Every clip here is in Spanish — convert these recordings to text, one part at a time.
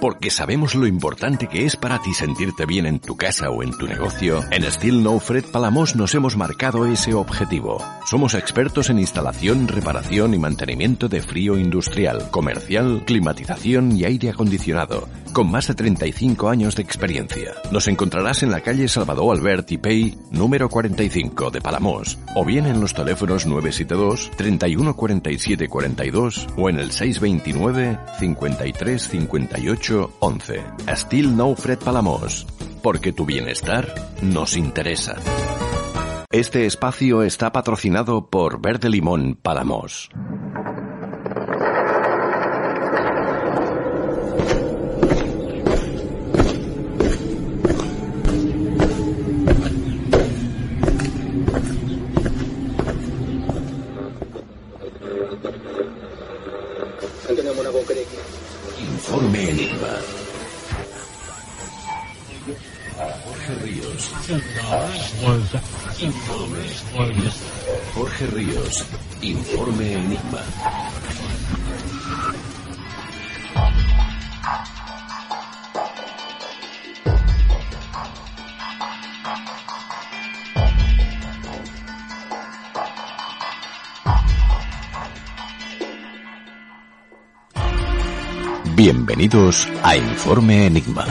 Porque sabemos lo importante que es para ti sentirte bien en tu casa o en tu negocio, en Steel No Fred Palamos nos hemos marcado ese objetivo. Somos expertos en instalación, reparación y mantenimiento de frío industrial, comercial, climatización y aire acondicionado, con más de 35 años de experiencia. Nos encontrarás en la calle Salvador Albert y Pei, número 45 de Palamos, o bien en los teléfonos 972 31 47 42 o en el 629 53 58 11. Still No Fred Palamos. Porque tu bienestar nos interesa. Este espacio está patrocinado por Verde Limón Palamos. Informe Enigma. Jorge Ríos. Informe. Jorge Ríos. Informe Enigma. Bienvenidos a Informe Enigma.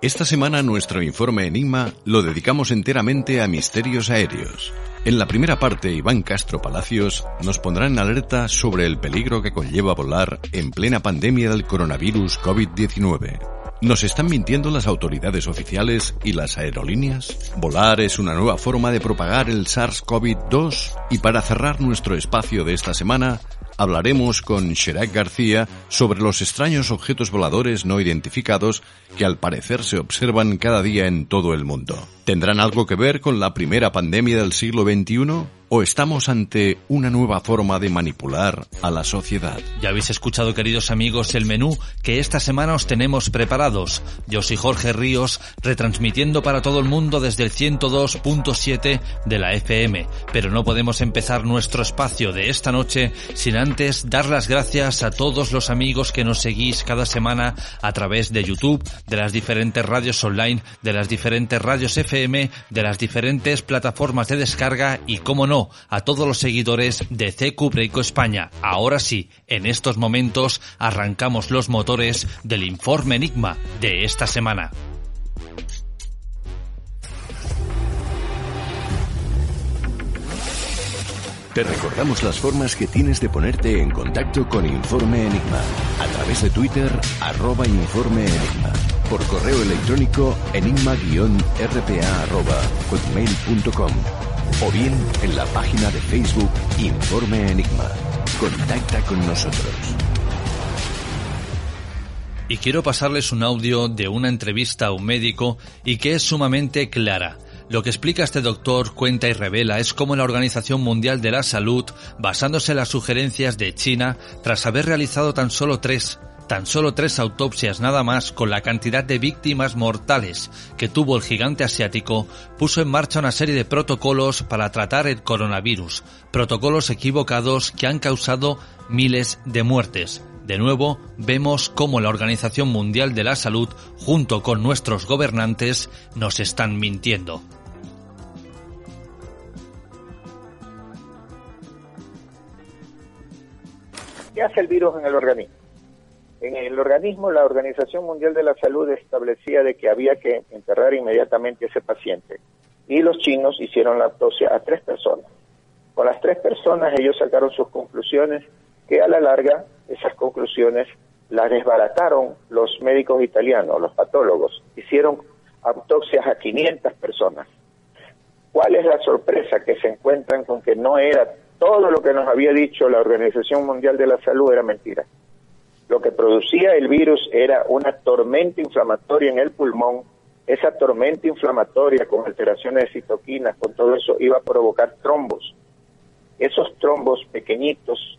Esta semana nuestro informe Enigma lo dedicamos enteramente a misterios aéreos. En la primera parte, Iván Castro Palacios nos pondrá en alerta sobre el peligro que conlleva volar en plena pandemia del coronavirus COVID-19. ¿Nos están mintiendo las autoridades oficiales y las aerolíneas? ¿Volar es una nueva forma de propagar el SARS-CoV-2? Y para cerrar nuestro espacio de esta semana, hablaremos con Sherak García sobre los extraños objetos voladores no identificados que al parecer se observan cada día en todo el mundo. ¿Tendrán algo que ver con la primera pandemia del siglo XXI? ¿O estamos ante una nueva forma de manipular a la sociedad? Ya habéis escuchado, queridos amigos, el menú que esta semana os tenemos preparados. Yo soy Jorge Ríos, retransmitiendo para todo el mundo desde el 102.7 de la FM. Pero no podemos empezar nuestro espacio de esta noche sin antes dar las gracias a todos los amigos que nos seguís cada semana a través de YouTube, de las diferentes radios online, de las diferentes radios FM, de las diferentes plataformas de descarga y, como no, a todos los seguidores de CQ Breiko España. Ahora sí, en estos momentos arrancamos los motores del informe Enigma de esta semana. Te recordamos las formas que tienes de ponerte en contacto con Informe Enigma. A través de Twitter, arroba Informe Enigma. Por correo electrónico, enigma-rpa-hotmail.com o bien en la página de Facebook Informe Enigma. Contacta con nosotros. Y quiero pasarles un audio de una entrevista a un médico y que es sumamente clara. Lo que explica este doctor, cuenta y revela es cómo la Organización Mundial de la Salud, basándose en las sugerencias de China, tras haber realizado tan solo tres tan solo tres autopsias nada más con la cantidad de víctimas mortales que tuvo el gigante asiático, puso en marcha una serie de protocolos para tratar el coronavirus, protocolos equivocados que han causado miles de muertes. De nuevo, vemos cómo la Organización Mundial de la Salud, junto con nuestros gobernantes, nos están mintiendo. ¿Qué hace el virus en el organismo? En el organismo, la Organización Mundial de la Salud establecía de que había que enterrar inmediatamente a ese paciente. Y los chinos hicieron la autopsia a tres personas. Con las tres personas ellos sacaron sus conclusiones que a la larga esas conclusiones las desbarataron los médicos italianos, los patólogos. Hicieron autopsias a 500 personas. ¿Cuál es la sorpresa? Que se encuentran con que no era todo lo que nos había dicho la Organización Mundial de la Salud era mentira. Lo que producía el virus era una tormenta inflamatoria en el pulmón. Esa tormenta inflamatoria con alteraciones de citoquinas, con todo eso, iba a provocar trombos. Esos trombos pequeñitos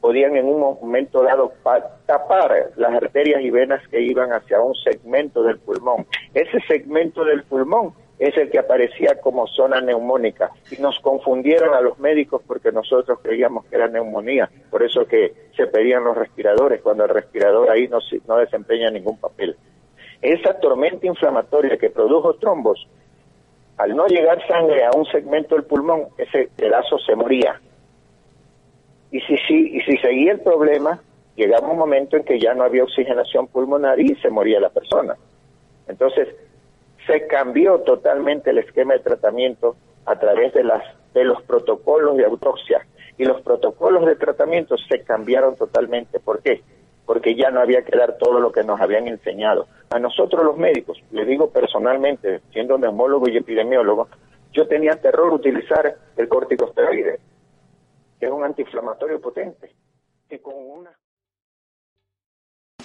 podían en un momento dado tapar las arterias y venas que iban hacia un segmento del pulmón. Ese segmento del pulmón es el que aparecía como zona neumónica y nos confundieron a los médicos porque nosotros creíamos que era neumonía, por eso que se pedían los respiradores cuando el respirador ahí no, no desempeña ningún papel. Esa tormenta inflamatoria que produjo trombos, al no llegar sangre a un segmento del pulmón, ese pedazo se moría. Y si, y si seguía el problema, llegaba un momento en que ya no había oxigenación pulmonar y se moría la persona. Entonces, se cambió totalmente el esquema de tratamiento a través de, las, de los protocolos de autopsia. Y los protocolos de tratamiento se cambiaron totalmente. ¿Por qué? Porque ya no había que dar todo lo que nos habían enseñado. A nosotros los médicos, le digo personalmente, siendo neumólogo y epidemiólogo, yo tenía terror utilizar el corticosteroide, que es un antiinflamatorio potente, que con una